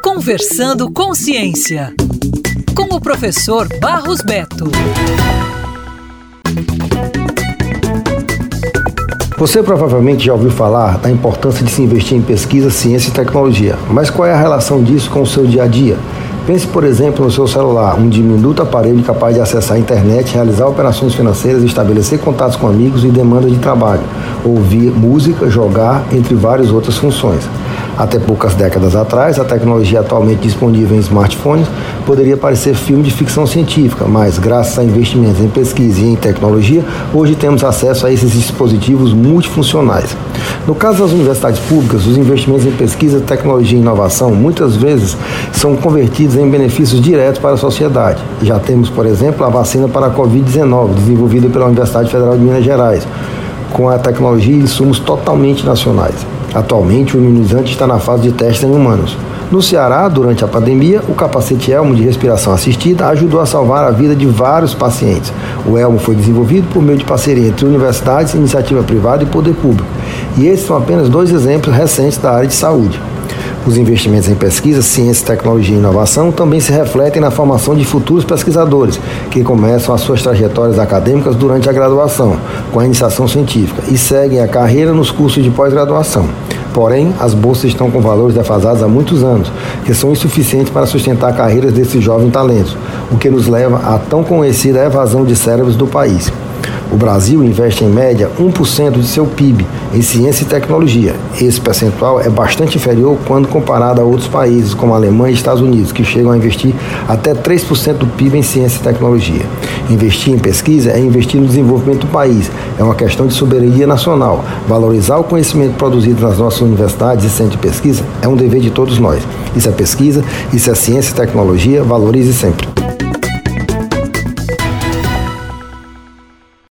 Conversando com Ciência, com o professor Barros Beto. Você provavelmente já ouviu falar da importância de se investir em pesquisa, ciência e tecnologia, mas qual é a relação disso com o seu dia a dia? Pense, por exemplo, no seu celular, um diminuto aparelho capaz de acessar a internet, realizar operações financeiras, estabelecer contatos com amigos e demanda de trabalho, ouvir música, jogar, entre várias outras funções. Até poucas décadas atrás, a tecnologia atualmente disponível em smartphones poderia parecer filme de ficção científica, mas graças a investimentos em pesquisa e em tecnologia, hoje temos acesso a esses dispositivos multifuncionais. No caso das universidades públicas, os investimentos em pesquisa, tecnologia e inovação muitas vezes são convertidos em benefícios diretos para a sociedade. Já temos, por exemplo, a vacina para a Covid-19, desenvolvida pela Universidade Federal de Minas Gerais, com a tecnologia e insumos totalmente nacionais. Atualmente, o imunizante está na fase de teste em humanos. No Ceará, durante a pandemia, o capacete Elmo de respiração assistida ajudou a salvar a vida de vários pacientes. O Elmo foi desenvolvido por meio de parceria entre universidades, iniciativa privada e poder público. E esses são apenas dois exemplos recentes da área de saúde. Os investimentos em pesquisa, ciência, tecnologia e inovação também se refletem na formação de futuros pesquisadores, que começam as suas trajetórias acadêmicas durante a graduação, com a iniciação científica, e seguem a carreira nos cursos de pós-graduação. Porém, as bolsas estão com valores defasados há muitos anos, que são insuficientes para sustentar carreiras desses jovens talentos, o que nos leva à tão conhecida evasão de cérebros do país. O Brasil investe em média 1% de seu PIB em ciência e tecnologia. Esse percentual é bastante inferior quando comparado a outros países como a Alemanha e Estados Unidos, que chegam a investir até 3% do PIB em ciência e tecnologia. Investir em pesquisa é investir no desenvolvimento do país. É uma questão de soberania nacional. Valorizar o conhecimento produzido nas nossas universidades e centros de pesquisa é um dever de todos nós. Isso é pesquisa, isso é ciência e tecnologia. Valorize sempre.